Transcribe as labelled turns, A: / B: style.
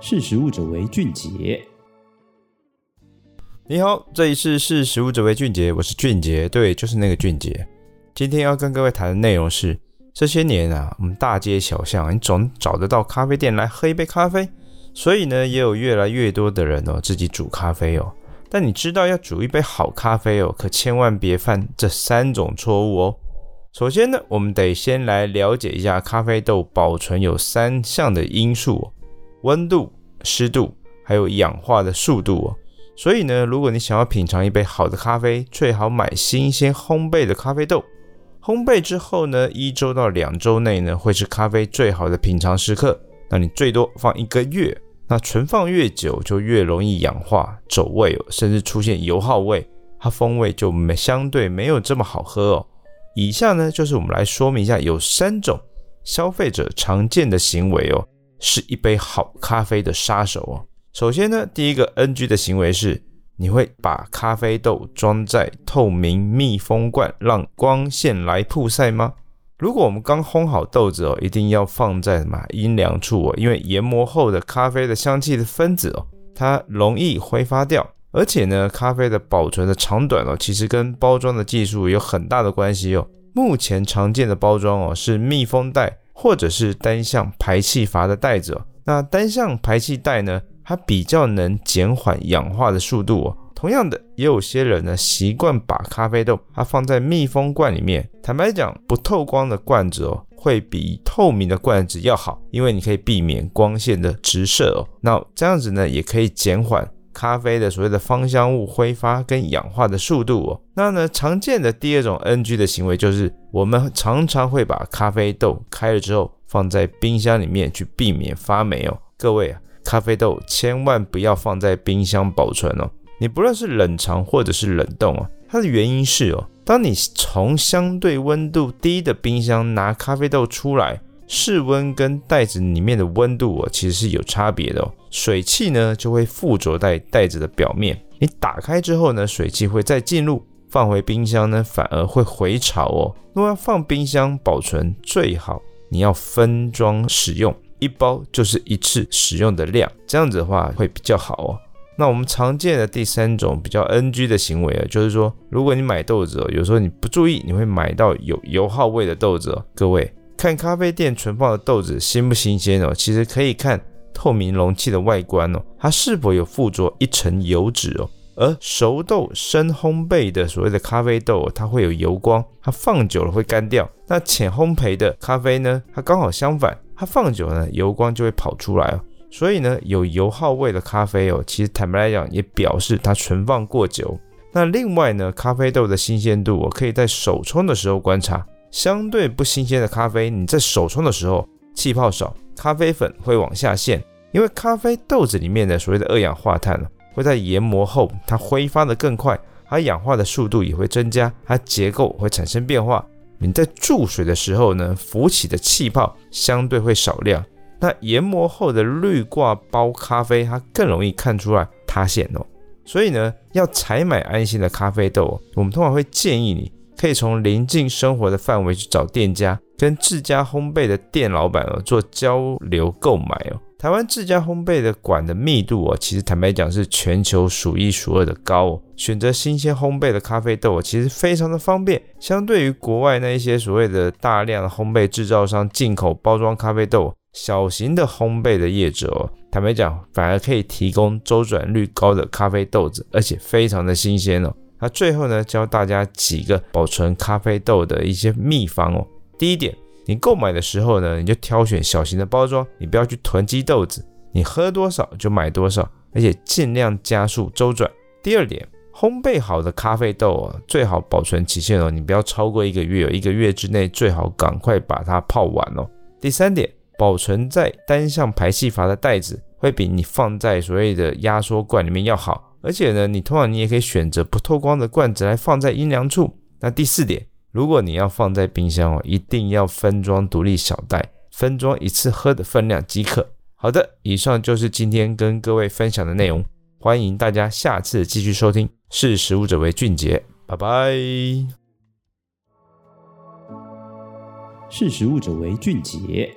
A: 识食物者为俊杰。
B: 你好，这里是识食物者为俊杰，我是俊杰，对，就是那个俊杰。今天要跟各位谈的内容是，这些年啊，我们大街小巷，你总找得到咖啡店来喝一杯咖啡，所以呢，也有越来越多的人哦，自己煮咖啡哦。但你知道，要煮一杯好咖啡哦，可千万别犯这三种错误哦。首先呢，我们得先来了解一下咖啡豆保存有三项的因素：温度、湿度，还有氧化的速度哦。所以呢，如果你想要品尝一杯好的咖啡，最好买新鲜烘焙的咖啡豆。烘焙之后呢，一周到两周内呢，会是咖啡最好的品尝时刻。那你最多放一个月，那存放越久就越容易氧化走味哦，甚至出现油耗味，它风味就没相对没有这么好喝哦。以下呢，就是我们来说明一下，有三种消费者常见的行为哦，是一杯好咖啡的杀手哦。首先呢，第一个 NG 的行为是。你会把咖啡豆装在透明密封罐，让光线来曝晒吗？如果我们刚烘好豆子哦，一定要放在什么阴凉处哦，因为研磨后的咖啡的香气的分子哦，它容易挥发掉。而且呢，咖啡的保存的长短哦，其实跟包装的技术有很大的关系哦。目前常见的包装哦，是密封袋或者是单向排气阀的袋子。那单向排气袋呢？它比较能减缓氧化的速度哦。同样的，也有些人呢习惯把咖啡豆它放在密封罐里面。坦白讲，不透光的罐子哦，会比透明的罐子要好，因为你可以避免光线的直射哦。那这样子呢，也可以减缓咖啡的所谓的芳香物挥发跟氧化的速度哦。那呢，常见的第二种 NG 的行为就是，我们常常会把咖啡豆开了之后放在冰箱里面去避免发霉哦。各位啊。咖啡豆千万不要放在冰箱保存哦，你不论是冷藏或者是冷冻哦，它的原因是哦，当你从相对温度低的冰箱拿咖啡豆出来，室温跟袋子里面的温度哦，其实是有差别的哦，水汽呢就会附着在袋子的表面，你打开之后呢，水汽会再进入，放回冰箱呢反而会回潮哦。如果要放冰箱保存，最好你要分装使用。一包就是一次使用的量，这样子的话会比较好哦。那我们常见的第三种比较 NG 的行为啊，就是说，如果你买豆子哦，有时候你不注意，你会买到有油耗味的豆子哦。各位看咖啡店存放的豆子新不新鲜哦，其实可以看透明容器的外观哦，它是否有附着一层油脂哦。而熟豆深烘焙的所谓的咖啡豆，它会有油光，它放久了会干掉。那浅烘焙的咖啡呢，它刚好相反。它放久了，油光就会跑出来哦。所以呢，有油耗味的咖啡哦，其实坦白来讲，也表示它存放过久。那另外呢，咖啡豆的新鲜度，我可以在手冲的时候观察。相对不新鲜的咖啡，你在手冲的时候，气泡少，咖啡粉会往下陷，因为咖啡豆子里面的所谓的二氧化碳会在研磨后，它挥发的更快，它氧化的速度也会增加，它结构会产生变化。你在注水的时候呢，浮起的气泡相对会少量。那研磨后的滤挂包咖啡，它更容易看出来塌陷哦。所以呢，要采买安心的咖啡豆，我们通常会建议你可以从邻近生活的范围去找店家，跟自家烘焙的店老板哦做交流购买哦。台湾自家烘焙的馆的密度哦，其实坦白讲是全球数一数二的高哦。选择新鲜烘焙的咖啡豆，其实非常的方便。相对于国外那一些所谓的大量的烘焙制造商进口包装咖啡豆，小型的烘焙的业者哦，坦白讲反而可以提供周转率高的咖啡豆子，而且非常的新鲜哦。那最后呢，教大家几个保存咖啡豆的一些秘方哦。第一点。你购买的时候呢，你就挑选小型的包装，你不要去囤积豆子，你喝多少就买多少，而且尽量加速周转。第二点，烘焙好的咖啡豆啊，最好保存期限哦，你不要超过一个月，一个月之内最好赶快把它泡完哦。第三点，保存在单向排气阀的袋子会比你放在所谓的压缩罐里面要好，而且呢，你通常你也可以选择不透光的罐子来放在阴凉处。那第四点。如果你要放在冰箱哦，一定要分装独立小袋，分装一次喝的分量即可。好的，以上就是今天跟各位分享的内容，欢迎大家下次继续收听。识食物者为俊杰，拜拜。
A: 识食物者为俊杰。